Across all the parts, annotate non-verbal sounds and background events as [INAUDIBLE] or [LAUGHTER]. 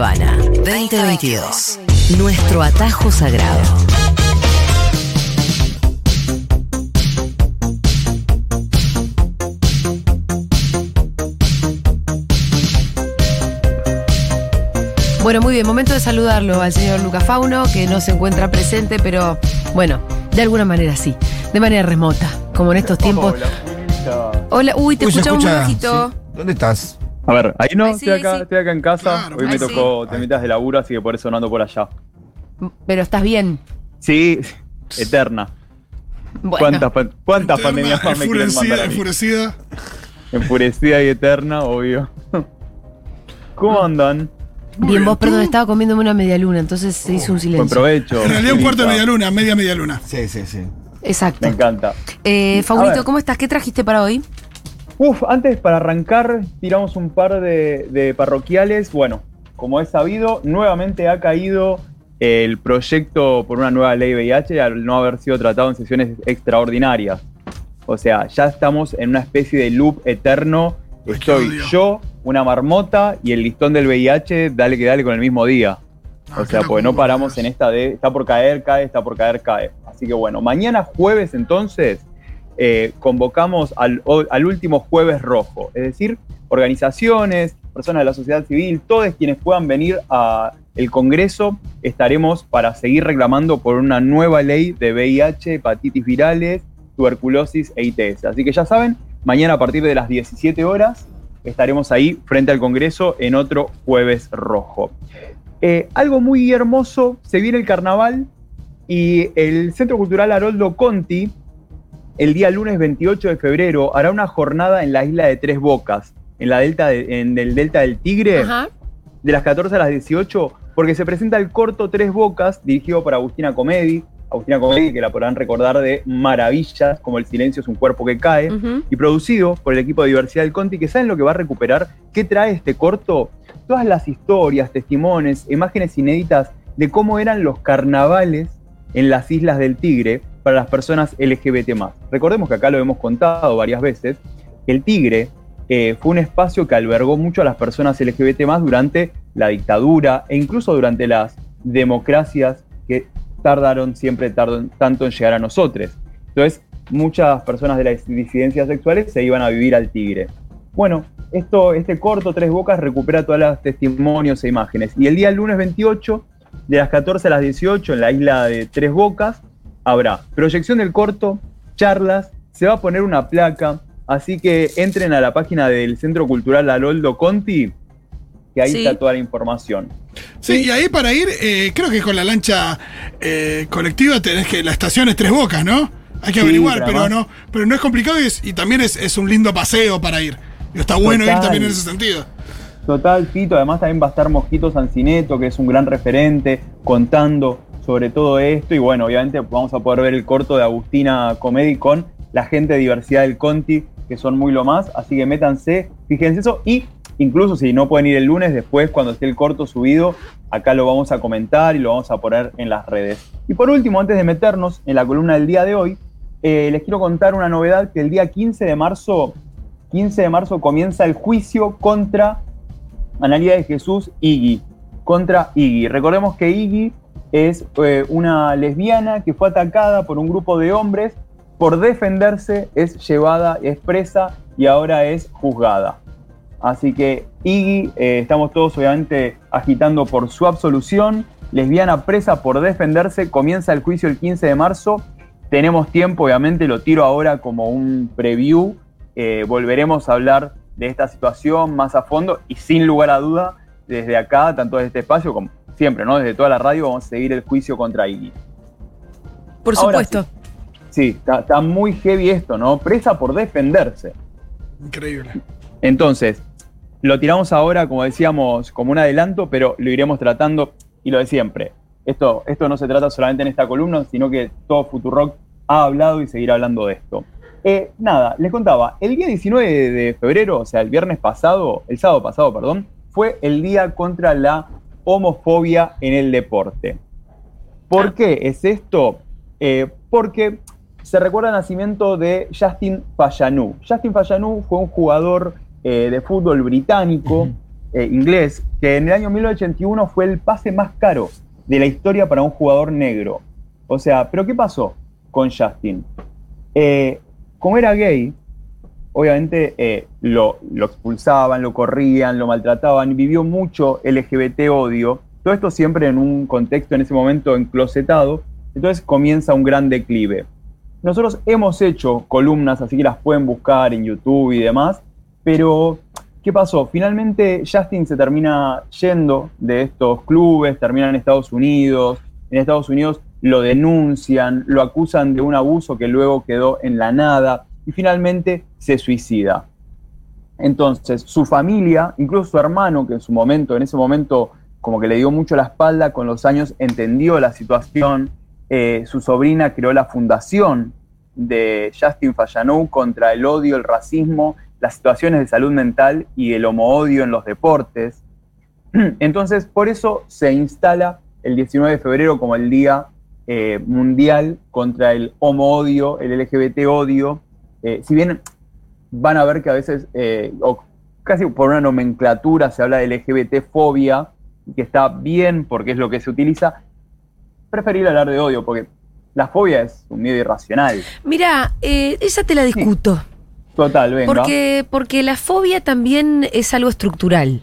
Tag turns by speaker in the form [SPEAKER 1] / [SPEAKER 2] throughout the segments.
[SPEAKER 1] Habana 2022. Nuestro atajo sagrado.
[SPEAKER 2] Bueno, muy bien, momento de saludarlo al señor Luca Fauno, que no se encuentra presente, pero bueno, de alguna manera sí, de manera remota, como en estos tiempos. Hola, uy, te
[SPEAKER 3] Uy,
[SPEAKER 2] escuchamos
[SPEAKER 3] escucha,
[SPEAKER 2] bajito.
[SPEAKER 3] sí. ¿Dónde estás?
[SPEAKER 4] A ver, ahí no,
[SPEAKER 2] Ay, sí,
[SPEAKER 4] estoy acá,
[SPEAKER 2] sí.
[SPEAKER 4] estoy acá en casa.
[SPEAKER 3] Claro.
[SPEAKER 4] Hoy me
[SPEAKER 2] Ay,
[SPEAKER 4] tocó
[SPEAKER 2] sí.
[SPEAKER 4] temitas de laburo, así que por eso no ando por allá.
[SPEAKER 2] Pero estás bien.
[SPEAKER 4] Sí, eterna.
[SPEAKER 2] Bueno,
[SPEAKER 4] ¿Cuántas, cuántas
[SPEAKER 3] Eterna,
[SPEAKER 4] pandemias más me quieren
[SPEAKER 3] enfurecida,
[SPEAKER 4] mandar a mí?
[SPEAKER 3] enfurecida.
[SPEAKER 4] Enfurecida y eterna, obvio. [LAUGHS] ¿Cómo andan?
[SPEAKER 2] bien, vos,
[SPEAKER 3] ¿tú?
[SPEAKER 2] perdón, estaba comiéndome una media luna, entonces se hizo un
[SPEAKER 4] Buen
[SPEAKER 2] silencio.
[SPEAKER 4] provecho.
[SPEAKER 3] En realidad un cuarto de media luna, media media luna.
[SPEAKER 5] Sí, sí, sí.
[SPEAKER 2] Exacto.
[SPEAKER 4] Me encanta.
[SPEAKER 2] Eh, Faunito. ¿cómo estás? ¿Qué trajiste para hoy?
[SPEAKER 4] Uf, antes para arrancar, tiramos un par de, de parroquiales. Bueno, como es sabido, nuevamente ha caído el proyecto por una nueva ley VIH al no haber sido tratado en sesiones extraordinarias. O sea, ya estamos en una especie de loop eterno.
[SPEAKER 3] Qué
[SPEAKER 4] Estoy yo, una marmota y el listón del VIH, dale que dale con el mismo día.
[SPEAKER 3] Ah,
[SPEAKER 4] O sea, porque no paramos en esta de está por caer, cae, está por caer, cae. Así que bueno, mañana jueves entonces eh, convocamos al, al último jueves rojo. Es decir, organizaciones, personas de la sociedad civil, todos quienes puedan venir a el Congreso, estaremos para seguir reclamando por una nueva ley de VIH, hepatitis virales, tuberculosis e ITS. Así que ya saben, mañana a partir de las 17 horas estaremos ahí frente al Congreso en otro jueves rojo. Eh, algo muy hermoso, se viene el carnaval y el Centro Cultural Haroldo Conti, el día lunes 28 de febrero, hará una jornada en la isla de Tres Bocas, en, la delta de- en el delta del Tigre,
[SPEAKER 2] Ajá.
[SPEAKER 4] de las 14 a las 18, porque se presenta el corto Tres Bocas, dirigido por Agustina Comedi. Agustina Comedi, que la podrán recordar de maravillas, como El silencio es un cuerpo que cae y producido por el equipo de diversidad del Conti, que saben lo que va a recuperar, qué trae este corto, todas las historias, testimonios, imágenes inéditas de cómo eran los carnavales en las Islas del Tigre para las personas LGBT+. Recordemos que acá lo hemos contado varias veces, que el Tigre eh, fue un espacio que albergó mucho a las personas LGBT+, durante la dictadura e incluso durante las democracias que tardaron siempre tardan- tanto en llegar a nosotros. Entonces, muchas personas de las disidencias sexuales se iban a vivir al Tigre. Bueno, esto, este corto Tres Bocas recupera todos los testimonios e imágenes. Y el día lunes 28, de las 14 a las 18, en la isla de Tres Bocas, habrá proyección del corto, charlas, se va a poner una placa, así que entren a la página del Centro Cultural Haroldo Conti, que ahí
[SPEAKER 2] Sí.
[SPEAKER 4] está toda la información.
[SPEAKER 3] Sí, y ahí para ir, eh, creo que con la lancha eh, colectiva tenés que. La estación es tres bocas, ¿no? Hay que
[SPEAKER 4] Sí,
[SPEAKER 3] averiguar,
[SPEAKER 4] pero
[SPEAKER 3] no, pero no es complicado y, es- y también es, es un lindo paseo para ir. Y está bueno ir también en ese sentido.
[SPEAKER 4] Total, Fito, además también va a estar Mosquito Sancineto, que es un gran referente, contando sobre todo esto. Y bueno, obviamente vamos a poder ver el corto de Agustina Comedi con la gente de diversidad del Conti, que son muy lo más. Así que métanse, fíjense eso. Y incluso si no pueden ir el lunes, después cuando esté el corto subido, acá lo vamos a comentar y lo vamos a poner en las redes. Y por último, antes de meternos en la columna del día de hoy, eh, les quiero contar una novedad que el día 15 de marzo, 15 de marzo comienza el juicio contra Analia de Jesús Iggy, contra Iggy. Recordemos que Iggy es eh, una lesbiana que fue atacada por un grupo de hombres, por defenderse es llevada, es presa y ahora es juzgada. Así que Iggy, eh, estamos todos obviamente agitando por su absolución. Lesbiana presa por defenderse, comienza el juicio el 15 de marzo. Tenemos tiempo, obviamente, lo tiro ahora como un preview. Eh, volveremos a hablar de esta situación más a fondo y sin lugar a duda, desde acá, tanto desde este espacio como siempre, ¿no? Desde toda la radio vamos a seguir el juicio contra Iggy.
[SPEAKER 2] Por
[SPEAKER 4] Ahora
[SPEAKER 2] supuesto.
[SPEAKER 4] Sí, está, está muy heavy esto, ¿no? Presa por defenderse.
[SPEAKER 3] Increíble.
[SPEAKER 4] Entonces, lo tiramos ahora, como decíamos, como un adelanto, pero lo iremos tratando y lo de siempre. Esto, esto no se trata solamente en esta columna, sino que todo Futurock ha hablado y seguirá hablando de esto. Eh, nada, les contaba, el día 19 de febrero, o sea, el viernes pasado, el sábado pasado, perdón, fue el día contra la homofobia en el deporte. ¿Por qué es esto? Eh, porque se recuerda el nacimiento de Justin Fallanou. Justin Fallanou fue un jugador eh, de fútbol británico eh, inglés que en el año 1981 fue el pase más caro de la historia para un jugador negro. O sea, ¿pero qué pasó con Justin? Como era gay, obviamente eh, lo, lo, expulsaban, lo corrían, lo maltrataban, vivió mucho LGBT odio, todo esto siempre en un contexto en ese momento enclosetado, entonces comienza un gran declive. Nosotros hemos hecho columnas, así que las pueden buscar en YouTube y demás, pero ¿qué pasó? Finalmente Justin se termina yendo de estos clubes, termina en Estados Unidos, en Estados Unidos lo denuncian, lo acusan de un abuso que luego quedó en la nada y finalmente se suicida. Entonces, su familia, incluso su hermano, que en su momento, en ese momento, como que le dio mucho la espalda, con los años entendió la situación. Eh, su sobrina creó la fundación de Justin Fallanou contra el odio, el racismo, las situaciones de salud mental y el homo-odio en los deportes. [CLEARS THROAT] Entonces, por eso se instala el 19 de febrero como el Día eh, Mundial contra el homo-odio, el LGBT-odio, eh, si bien van a ver que a veces, eh, o casi por una nomenclatura, se habla de LGBT-fobia, que está bien porque es lo que se utiliza, preferir hablar de odio, porque la fobia es un miedo irracional.
[SPEAKER 2] Mira, eh, esa te la discuto.
[SPEAKER 4] Total, venga.
[SPEAKER 2] Porque, porque la fobia también es algo estructural.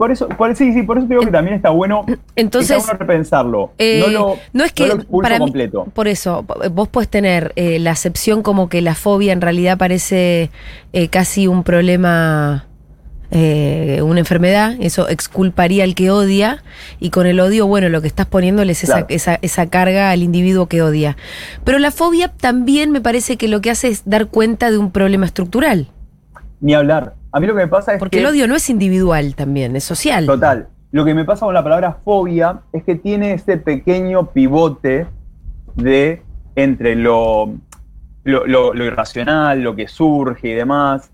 [SPEAKER 4] Por eso, por, sí, sí, por eso digo que también está bueno,
[SPEAKER 2] Entonces,
[SPEAKER 4] está bueno repensarlo.
[SPEAKER 2] Eh,
[SPEAKER 4] no, lo,
[SPEAKER 2] no es que
[SPEAKER 4] no lo expulso
[SPEAKER 2] para mí-
[SPEAKER 4] completo.
[SPEAKER 2] por eso, vos puedes tener eh, la acepción como que la fobia en realidad parece eh, casi un problema, eh, una enfermedad, eso exculparía al que odia, y con el odio, bueno, lo que estás poniéndole es esa,
[SPEAKER 4] Claro.
[SPEAKER 2] esa, esa carga al individuo que odia. Pero la fobia también me parece que lo que hace es dar cuenta de un problema estructural,
[SPEAKER 4] Ni hablar. A mí lo que me pasa es
[SPEAKER 2] porque
[SPEAKER 4] que...
[SPEAKER 2] el odio no es individual también, es social.
[SPEAKER 4] Total. Lo que me pasa con la palabra fobia es que tiene ese pequeño pivote de entre lo, lo, lo- lo irracional, lo que surge y demás.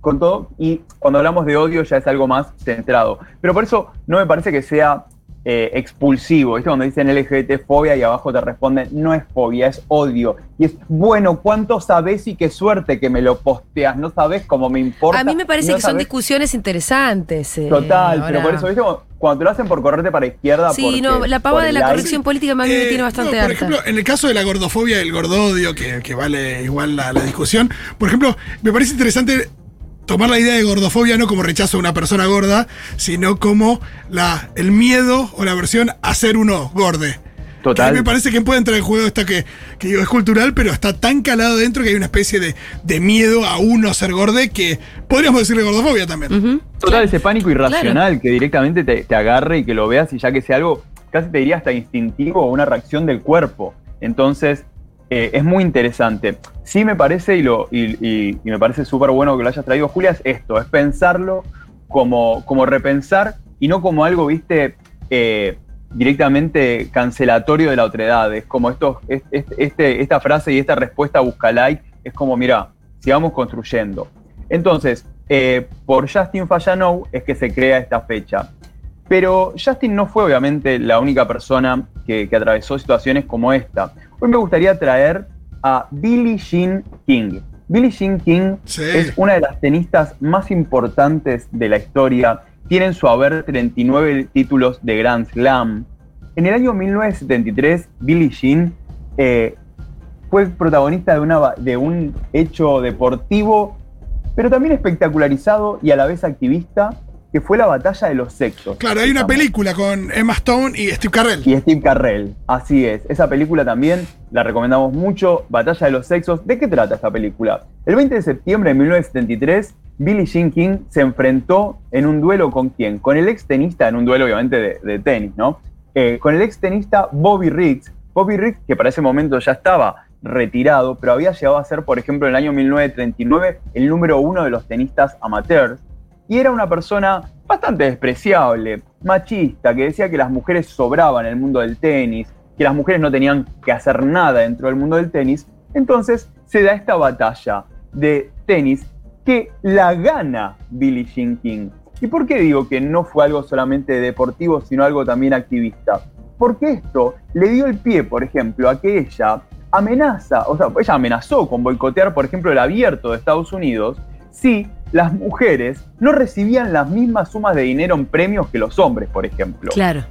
[SPEAKER 4] Con todo, y cuando hablamos de odio ya es algo más centrado. Pero por eso no me parece que sea eh, expulsivo. ¿Viste? Cuando dicen LGBT fobia y abajo te responden, no es fobia, es odio. Y es, bueno, ¿cuánto sabes y qué suerte que me lo posteas? No sabes cómo me importa.
[SPEAKER 2] A mí me parece
[SPEAKER 4] no
[SPEAKER 2] que son discusiones interesantes. eh,
[SPEAKER 4] Total, pero por eso, ¿viste? Cuando- Cuando te lo hacen por correrte para izquierda.
[SPEAKER 2] Sí,
[SPEAKER 4] porque-
[SPEAKER 2] no, la pava
[SPEAKER 4] por
[SPEAKER 2] de la
[SPEAKER 4] like,
[SPEAKER 2] corrección política más bien me
[SPEAKER 3] Eh,
[SPEAKER 2] tiene bastante
[SPEAKER 3] no, por
[SPEAKER 2] harta.
[SPEAKER 3] ejemplo, en el caso de la gordofobia y el gordodio, que, que vale igual la, la discusión, por ejemplo, me parece interesante tomar la idea de gordofobia no como rechazo a una persona gorda, sino como la, el miedo o la aversión a ser uno gorde.
[SPEAKER 4] Total.
[SPEAKER 3] Que a mí me parece que puede entrar en juego esta que, que digo, es cultural, pero está tan calado dentro que hay una especie de, de miedo a uno ser gorde que podríamos decirle gordofobia también.
[SPEAKER 4] Total, ese pánico irracional que directamente te, te agarre y que lo veas y ya que sea algo, casi te diría hasta instintivo o una reacción del cuerpo. Entonces, eh, es muy interesante. Sí me parece, y, lo, me parece súper bueno que lo hayas traído, Julia, es esto, es pensarlo como, repensar y no como algo, viste, eh, directamente cancelatorio de la otredad. Es como este, esta frase y esta respuesta busca like, es como, mira, sigamos construyendo. Entonces, eh, por Justin Fallanou es que se crea esta fecha. Pero Justin no fue obviamente la única persona que atravesó situaciones como esta. Hoy me gustaría traer a Billie Jean King. Billie Jean King
[SPEAKER 3] Sí.
[SPEAKER 4] es una de las tenistas más importantes de la historia. Tiene en su haber 39 títulos de Grand Slam. En el año 1973, Billie Jean eh, fue protagonista de, una, ba- de un hecho deportivo, pero también espectacularizado y a la vez activista, que fue la batalla de los sexos.
[SPEAKER 3] Claro, hay una película con Emma Stone y Steve Carell.
[SPEAKER 4] y Steve Carrell, así es. Esa película también la recomendamos mucho, Batalla de los Sexos. ¿De qué trata esta película? El 20 de septiembre de 1973, Billie Jean King se enfrentó en un duelo con quién? Con el ex tenista, en un duelo obviamente de, de tenis, ¿no? Eh, con el ex tenista Bobby Riggs. Bobby Riggs, que para ese momento ya estaba retirado, pero había llegado a ser, por ejemplo, en el año 1939, el número uno de los tenistas amateurs y era una persona bastante despreciable, machista, que decía que las mujeres sobraban en el mundo del tenis, que las mujeres no tenían que hacer nada dentro del mundo del tenis. Entonces se da esta batalla de tenis que la gana Billie Jean King. ¿Y por qué digo que no fue algo solamente deportivo, sino algo también activista? Porque esto le dio el pie, por ejemplo, a que ella amenaza, o sea, ella amenazó con boicotear, por ejemplo, el abierto de Estados Unidos si las mujeres no recibían las mismas sumas de dinero en premios que los hombres, por ejemplo.
[SPEAKER 2] Claro.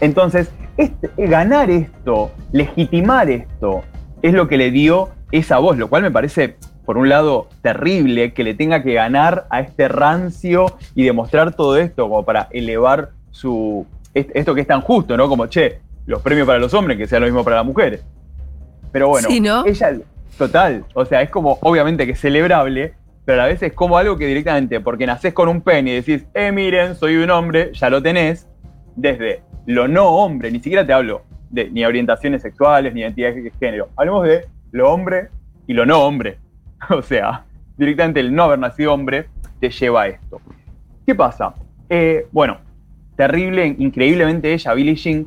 [SPEAKER 4] entonces, este, ganar esto, legitimar esto, es lo que le dio esa voz, lo cual me parece, por un lado, terrible que le tenga que ganar a este rancio y demostrar todo esto como para elevar su esto que es tan justo, ¿no? Como, che, los premios para los hombres, que sea lo mismo para las mujeres. Pero bueno, ella, total, o sea, es como, obviamente que es celebrable, pero a veces es como algo que directamente, porque nacés con un pen y decís, eh, miren, soy un hombre, ya lo tenés, desde lo no hombre, ni siquiera te hablo de ni orientaciones sexuales, ni identidades de género, hablemos de lo hombre y lo no hombre. [LAUGHS] O sea, directamente el no haber nacido hombre te lleva a esto. ¿Qué pasa? Eh, bueno, terrible, increíblemente ella, Billie Jean,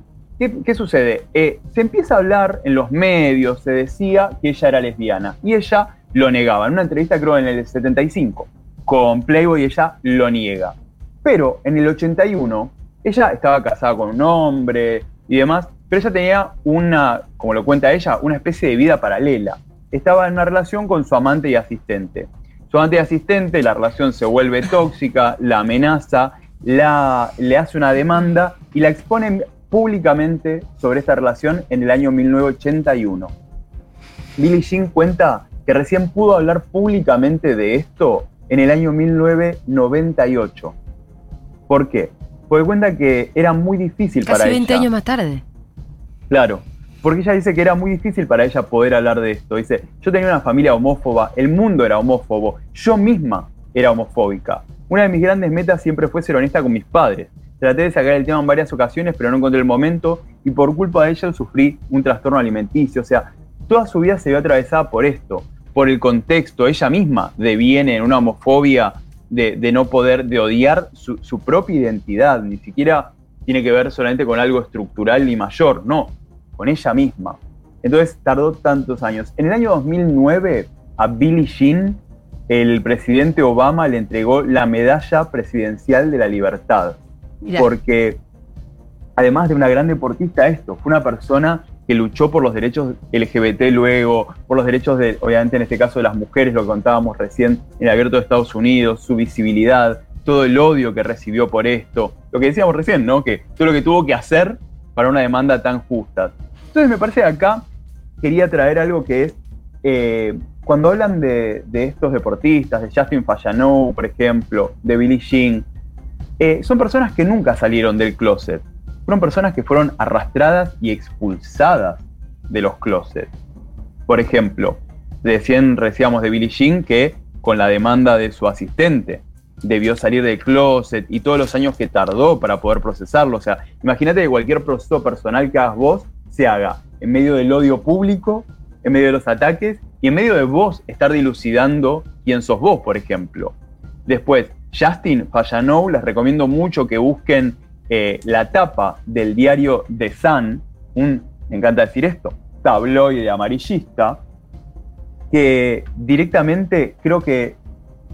[SPEAKER 4] ¿Qué, sucede? Eh, se empieza a hablar en los medios, se decía que ella era lesbiana y ella lo negaba. En una entrevista creo en el 75 con Playboy ella lo niega. Pero en el 81 ella estaba casada con un hombre y demás, pero ella tenía una, como lo cuenta ella, una especie de vida paralela. Estaba en una relación con su amante y asistente. Su amante y asistente, la relación se vuelve tóxica, la amenaza, la, le hace una demanda y la expone públicamente sobre esta relación en el año 1981. Billie Jean cuenta que recién pudo hablar públicamente de esto en el año 1998. ¿Por qué? Porque cuenta que era muy difícil para ella.
[SPEAKER 2] Casi 20 años más tarde.
[SPEAKER 4] Claro, porque ella dice que era muy difícil para ella poder hablar de esto. Dice, yo tenía una familia homófoba, el mundo era homófobo, yo misma era homofóbica. Una de mis grandes metas siempre fue ser honesta con mis padres. Traté de sacar el tema en varias ocasiones, pero no encontré el momento y por culpa de ella sufrí un trastorno alimenticio. O sea, toda su vida se vio atravesada por esto, por el contexto. Ella misma deviene en una homofobia de, no poder, de odiar su, su, propia identidad. Ni siquiera tiene que ver solamente con algo estructural y mayor, no, con ella misma. Entonces tardó tantos años. En el año 2009 a Billie Jean el presidente Obama le entregó la medalla presidencial de la libertad. Porque además de una gran deportista, esto, fue una persona que luchó por los derechos LGBT luego, por los derechos de, obviamente en este caso de las mujeres, lo que contábamos recién en el abierto de Estados Unidos, su visibilidad, todo el odio que recibió por esto, lo que decíamos recién, ¿no? Que todo lo que tuvo que hacer para una demanda tan justa. Entonces me parece que acá quería traer algo que es, eh, cuando hablan de, de, estos deportistas, de Justin Fallanou, por ejemplo, de Billie Jean, eh, son personas que nunca salieron del closet. Fueron personas que fueron arrastradas y expulsadas de los closets. Por ejemplo, recién decíamos de Billie Jean que con la demanda de su asistente debió salir del closet y todos los años que tardó para poder procesarlo. O sea, imagínate que cualquier proceso personal que hagas vos se haga en medio del odio público, en medio de los ataques y en medio de vos estar dilucidando quién sos vos, por ejemplo. Después, Justin Fallanou, les recomiendo mucho que busquen eh, la tapa del diario The Sun, un, me encanta decir esto, tabloide amarillista, que directamente creo que,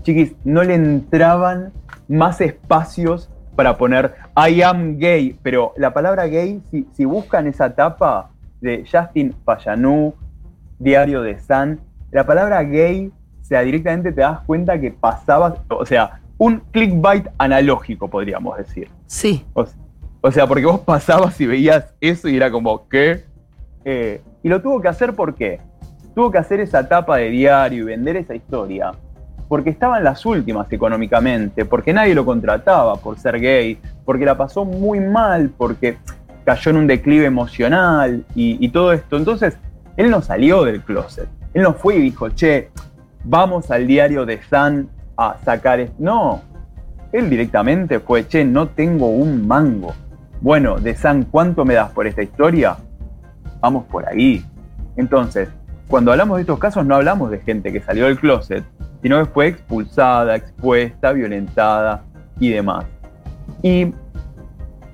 [SPEAKER 4] chiquis, no le entraban más espacios para poner I am gay, pero la palabra gay, si, si buscan esa tapa de Justin Fallanou, diario The Sun, la palabra gay, o sea, directamente te das cuenta que pasabas, o sea, un clickbait analógico, podríamos decir.
[SPEAKER 2] Sí.
[SPEAKER 4] O, sea, porque vos pasabas y veías eso y era como, ¿qué? Eh, y lo tuvo que hacer ¿por qué? Tuvo que hacer esa tapa de diario y vender esa historia porque estaba en las últimas económicamente, porque nadie lo contrataba por ser gay, porque la pasó muy mal, porque cayó en un declive emocional y, y todo esto. Entonces, él no salió del closet. Él no fue y dijo, che, vamos al diario de San a sacar. No, él directamente fue, che, no tengo un mango. Bueno, de San, ¿cuánto me das por esta historia? Vamos por ahí. Entonces, cuando hablamos de estos casos, no hablamos de gente que salió del closet, sino que fue expulsada, expuesta, violentada y demás. Y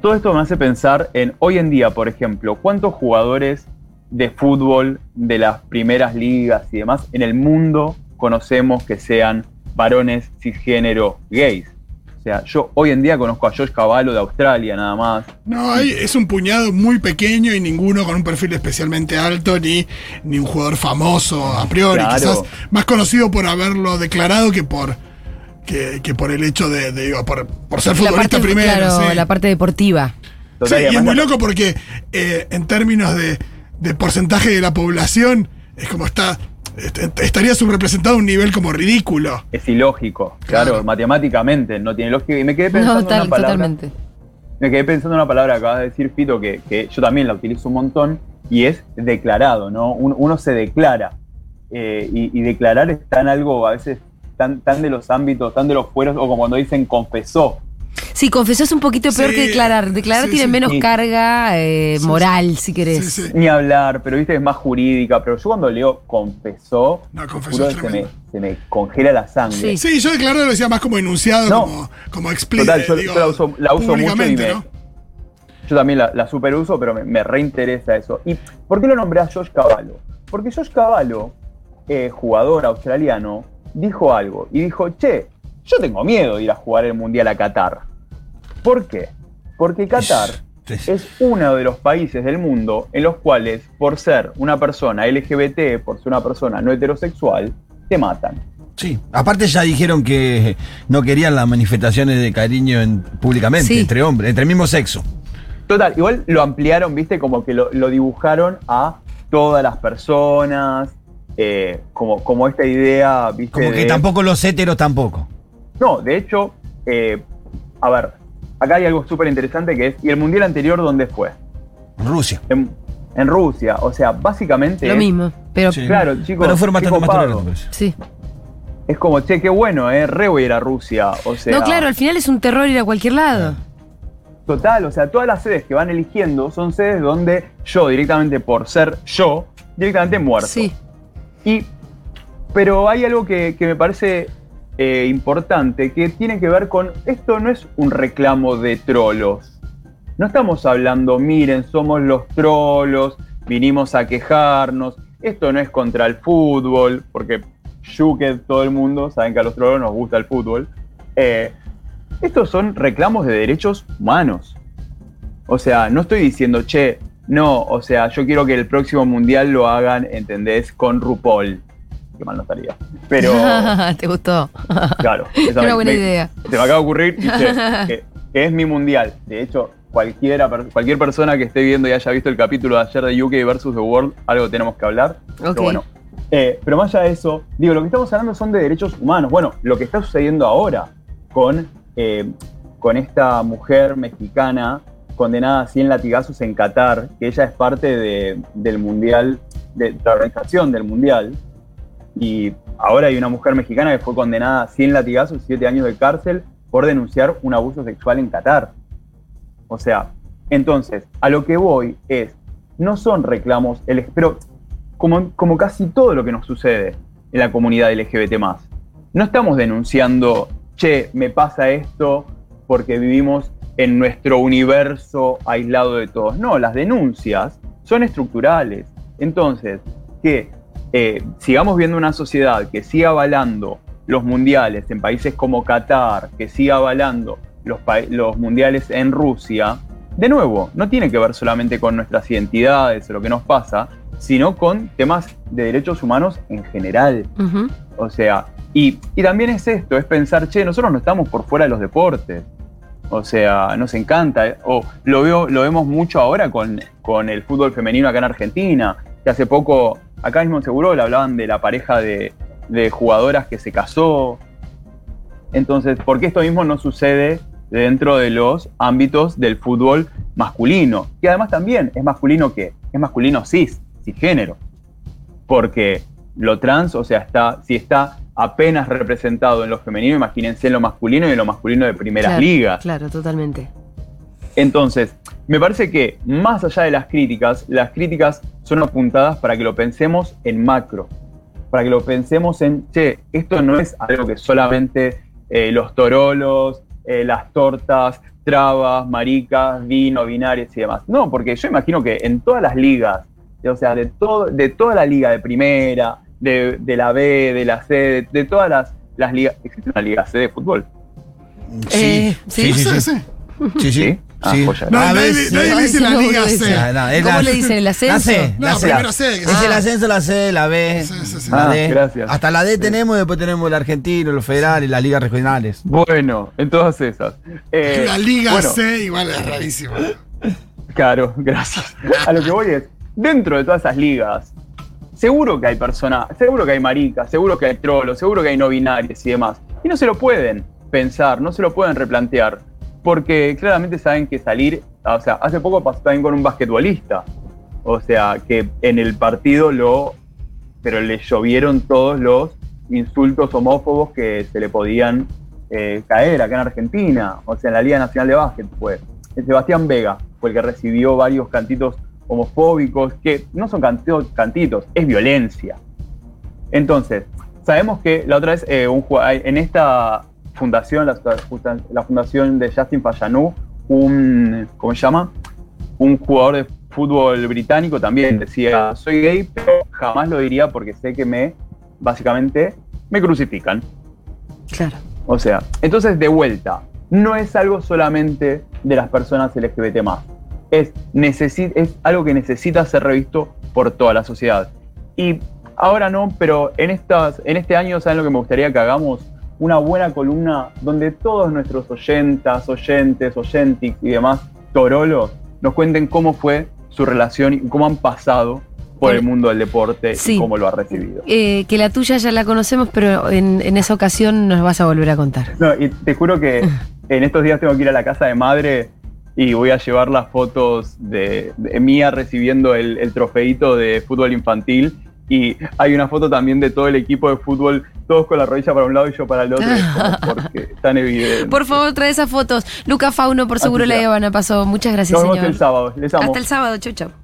[SPEAKER 4] todo esto me hace pensar en hoy en día, por ejemplo, cuántos jugadores de fútbol de las primeras ligas y demás en el mundo conocemos que sean varones cisgénero gays. sea, yo hoy en día conozco a Josh Cavallo de Australia nada más.
[SPEAKER 3] No, hay, es un puñado muy pequeño y ninguno con un perfil especialmente alto, ni, ni un jugador famoso a priori.
[SPEAKER 4] Claro.
[SPEAKER 3] Quizás más conocido por haberlo declarado que por que, que por el hecho de, de, digo, por, por ser
[SPEAKER 2] La
[SPEAKER 3] futbolista
[SPEAKER 2] parte,
[SPEAKER 3] primero.
[SPEAKER 2] claro,
[SPEAKER 3] sí.
[SPEAKER 2] la parte deportiva.
[SPEAKER 4] Total,
[SPEAKER 3] Sí, y es muy loco porque eh, en términos de, de porcentaje de la población, es como está. Est- est- Estaría subrepresentado a un nivel como ridículo.
[SPEAKER 4] Es ilógico, claro,
[SPEAKER 3] Claro.
[SPEAKER 4] matemáticamente no tiene lógica. Y me quedé pensando
[SPEAKER 2] No, tal-
[SPEAKER 4] una palabra.
[SPEAKER 2] totalmente.
[SPEAKER 4] Me quedé pensando en una palabra que acabas de decir, Fito, que, que yo también la utilizo un montón, y es declarado, ¿no? Uno, uno se declara. eh, y, y declarar está en algo a veces tan, tan de los ámbitos, tan de los fueros, o como cuando dicen confesó.
[SPEAKER 2] Sí, confesó es un poquito peor
[SPEAKER 3] Sí,
[SPEAKER 2] que declarar. Declarar
[SPEAKER 3] sí,
[SPEAKER 2] tiene
[SPEAKER 3] sí.
[SPEAKER 2] menos
[SPEAKER 4] Sí.
[SPEAKER 2] carga eh,
[SPEAKER 3] Sí,
[SPEAKER 2] moral, si querés.
[SPEAKER 3] Sí, sí.
[SPEAKER 4] Ni hablar, pero viste es más jurídica. Pero yo cuando leo confesó,
[SPEAKER 3] No, confesó
[SPEAKER 4] juro se me,
[SPEAKER 3] tremendo.
[SPEAKER 4] se me congela la sangre.
[SPEAKER 2] Sí.
[SPEAKER 3] Sí, yo declaro lo decía más como enunciado,
[SPEAKER 4] No.
[SPEAKER 3] como, como explícito.
[SPEAKER 4] Total, yo, yo la uso, la uso mucho y me,
[SPEAKER 3] ¿no?
[SPEAKER 4] Yo también la, la superuso, pero me, me reinteresa eso. ¿Y por qué lo nombré a Josh Cavallo? Porque Josh Cavallo, eh, jugador australiano, dijo algo. Y dijo, che, yo tengo miedo de ir a jugar el Mundial a Qatar. ¿Por qué? Porque Qatar [LAUGHS] es uno de los países del mundo en los cuales, por ser una persona LGBT, por ser una persona no heterosexual, te matan.
[SPEAKER 5] Sí, aparte ya dijeron que no querían las manifestaciones de cariño en- públicamente,
[SPEAKER 2] Sí.
[SPEAKER 5] entre hombres, entre el mismo sexo.
[SPEAKER 4] Total, igual lo ampliaron, viste, como que lo, lo dibujaron a todas las personas, eh, como, como esta idea, viste.
[SPEAKER 5] Como que
[SPEAKER 4] de-
[SPEAKER 5] tampoco los héteros tampoco.
[SPEAKER 4] No, de hecho, eh, a ver, acá hay algo súper interesante que es, ¿y el mundial anterior dónde fue?
[SPEAKER 5] Rusia.
[SPEAKER 4] En, en Rusia, o sea, básicamente.
[SPEAKER 2] Lo
[SPEAKER 4] es-
[SPEAKER 2] mismo. Pero
[SPEAKER 5] Sí.
[SPEAKER 4] Claro, chicos.
[SPEAKER 5] Pero fueron por eso.
[SPEAKER 2] sí.
[SPEAKER 4] Es como, che, qué bueno, eh, re voy a ir a Rusia, o sea.
[SPEAKER 2] no, claro, al final es un terror ir a cualquier lado.
[SPEAKER 4] Total, o sea, todas las sedes que van eligiendo son sedes donde yo, directamente por ser yo, directamente muerto.
[SPEAKER 2] Sí.
[SPEAKER 4] Y, pero hay algo que, que me parece eh, importante, que tiene que ver con, esto no es un reclamo de trolos. No estamos hablando, miren, somos los trolos, vinimos a quejarnos, esto no es contra el fútbol, porque Yuke, todo el mundo, saben que a los trolos nos gusta el fútbol. Eh, estos son reclamos de derechos humanos. O sea, no estoy diciendo, che, no, o sea, yo quiero que el próximo mundial lo hagan, ¿entendés? Con RuPaul. Qué mal no estaría. Pero, [LAUGHS]
[SPEAKER 2] ¿Te gustó?
[SPEAKER 4] claro. [LAUGHS] esa
[SPEAKER 2] Una
[SPEAKER 4] me-
[SPEAKER 2] buena
[SPEAKER 4] me-
[SPEAKER 2] idea.
[SPEAKER 4] Se me acaba de ocurrir y [LAUGHS] que, que es mi mundial. De hecho, cualquiera, cualquier persona que esté viendo y haya visto el capítulo de ayer de UK versus The World, algo tenemos que hablar.
[SPEAKER 2] Ok.
[SPEAKER 4] Pero bueno. Eh, pero más allá de eso, digo, lo que estamos hablando son de derechos humanos. Bueno, lo que está sucediendo ahora con, eh, con esta mujer mexicana condenada a 100 latigazos en Qatar, que ella es parte de- del mundial, de la organización del mundial, y ahora hay una mujer mexicana que fue condenada a 100 latigazos y 7 años de cárcel por denunciar un abuso sexual en Qatar. O sea, entonces, a lo que voy es, no son reclamos, el- pero como, como casi todo lo que nos sucede en la comunidad LGBT no estamos denunciando, che, me pasa esto porque vivimos en nuestro universo aislado de todos. No, las denuncias son estructurales. Entonces, que eh, sigamos viendo una sociedad que siga avalando los mundiales en países como Qatar, que siga avalando los, mundiales en Rusia, de nuevo, no tiene que ver solamente con nuestras identidades o lo que nos pasa, sino con temas de derechos humanos en general. O sea, y, y también es esto, es pensar, che, nosotros no estamos por fuera de los deportes. O sea, nos encanta. eh, O lo, veo, lo vemos mucho ahora con, con el fútbol femenino acá en Argentina, que hace poco, acá mismo en Seguro, le hablaban de la pareja de, de jugadoras que se casó. Entonces, ¿por qué esto mismo no sucede dentro de los ámbitos del fútbol masculino? Que además también es masculino que es masculino cis, cisgénero. Porque lo trans, o sea, está, si está apenas representado en lo femenino, imagínense en lo masculino y en lo masculino de primeras
[SPEAKER 2] Claro,
[SPEAKER 4] ligas.
[SPEAKER 2] Claro, totalmente.
[SPEAKER 4] Entonces, me parece que más allá de las críticas, las críticas son apuntadas para que lo pensemos en macro, para que lo pensemos en, che, esto no es algo que solamente eh, los torolos, eh, las tortas, trabas, maricas, vino, binarias y demás. No, porque yo imagino que en todas las ligas, o sea, de, todo, de toda la liga de primera, de, de la B, de la C, de, de todas las, las ligas, existe una liga C de fútbol.
[SPEAKER 2] Eh, sí.
[SPEAKER 5] Sí, sí,
[SPEAKER 3] Sí,
[SPEAKER 5] sí.
[SPEAKER 3] sí.
[SPEAKER 5] Sí, sí.
[SPEAKER 4] ¿Sí? Ah,
[SPEAKER 5] sí.
[SPEAKER 3] No,
[SPEAKER 5] A
[SPEAKER 3] nadie,
[SPEAKER 5] ver, sí.
[SPEAKER 3] nadie le dice la Liga C.
[SPEAKER 2] no,
[SPEAKER 5] Ah,
[SPEAKER 2] ¿Cómo
[SPEAKER 5] la-
[SPEAKER 2] le dicen? ¿El ascenso?
[SPEAKER 5] La C, la
[SPEAKER 3] No,
[SPEAKER 5] C.
[SPEAKER 3] primero C. que
[SPEAKER 5] Es
[SPEAKER 3] se-
[SPEAKER 5] el ascenso, la C, la B.
[SPEAKER 3] Sí, sí, sí.
[SPEAKER 5] La
[SPEAKER 4] Ah,
[SPEAKER 5] D.
[SPEAKER 4] gracias.
[SPEAKER 5] Hasta la D tenemos y después tenemos el argentino, los federales, las ligas regionales.
[SPEAKER 4] Bueno, en todas esas. Eh,
[SPEAKER 3] La Liga
[SPEAKER 4] bueno,
[SPEAKER 3] C igual es rarísimo.
[SPEAKER 4] Claro, [LAUGHS] gracias. A lo que voy es, dentro de todas esas ligas, seguro que hay personas, seguro que hay maricas, seguro que hay trolos, seguro que hay no binarios y demás. Y no se lo pueden pensar, no se lo pueden replantear, porque claramente saben que salir, o sea, hace poco pasó también con un basquetbolista, o sea, que en el partido lo, pero le llovieron todos los insultos homófobos que se le podían eh, caer acá en Argentina, o sea, en la Liga Nacional de Básquet fue. Sebastián Vega fue el que recibió varios cantitos homofóbicos, que no son cantitos, es violencia. Entonces, sabemos que la otra vez eh, un en esta fundación, la, la fundación de Justin Fayanú, un, ¿cómo se llama? Un jugador de fútbol británico también decía, soy gay, pero jamás lo diría porque sé que me, básicamente, me crucifican.
[SPEAKER 2] Claro.
[SPEAKER 4] O sea, entonces de vuelta, no es algo solamente de las personas LGBT es, necesi- es algo que necesita ser revisto por toda la sociedad. Y ahora no, pero en, estas, en este año, ¿saben lo que me gustaría que hagamos? Una buena columna donde todos nuestros oyentas, oyentes, oyentics y demás torolos nos cuenten cómo fue su relación y cómo han pasado por el mundo del deporte
[SPEAKER 2] Sí.
[SPEAKER 4] y cómo lo ha recibido.
[SPEAKER 2] Eh, que la tuya ya la conocemos, pero en, en esa ocasión nos vas a volver a contar.
[SPEAKER 4] No, y te juro que en estos días tengo que ir a la casa de madre y voy a llevar las fotos de, de mía recibiendo el, el trofeito de fútbol infantil. Y hay una foto también de todo el equipo de fútbol, todos con la rodilla para un lado y yo para el otro, [LAUGHS] porque es tan evidente.
[SPEAKER 2] Por favor, trae esas fotos. Luca Fauno, por seguro
[SPEAKER 4] Así
[SPEAKER 2] la
[SPEAKER 4] sea.
[SPEAKER 2] Ivana pasó. Muchas gracias,
[SPEAKER 4] Nos vemos
[SPEAKER 2] señor.
[SPEAKER 4] el sábado, les amo.
[SPEAKER 2] Hasta el sábado. Chau, chau.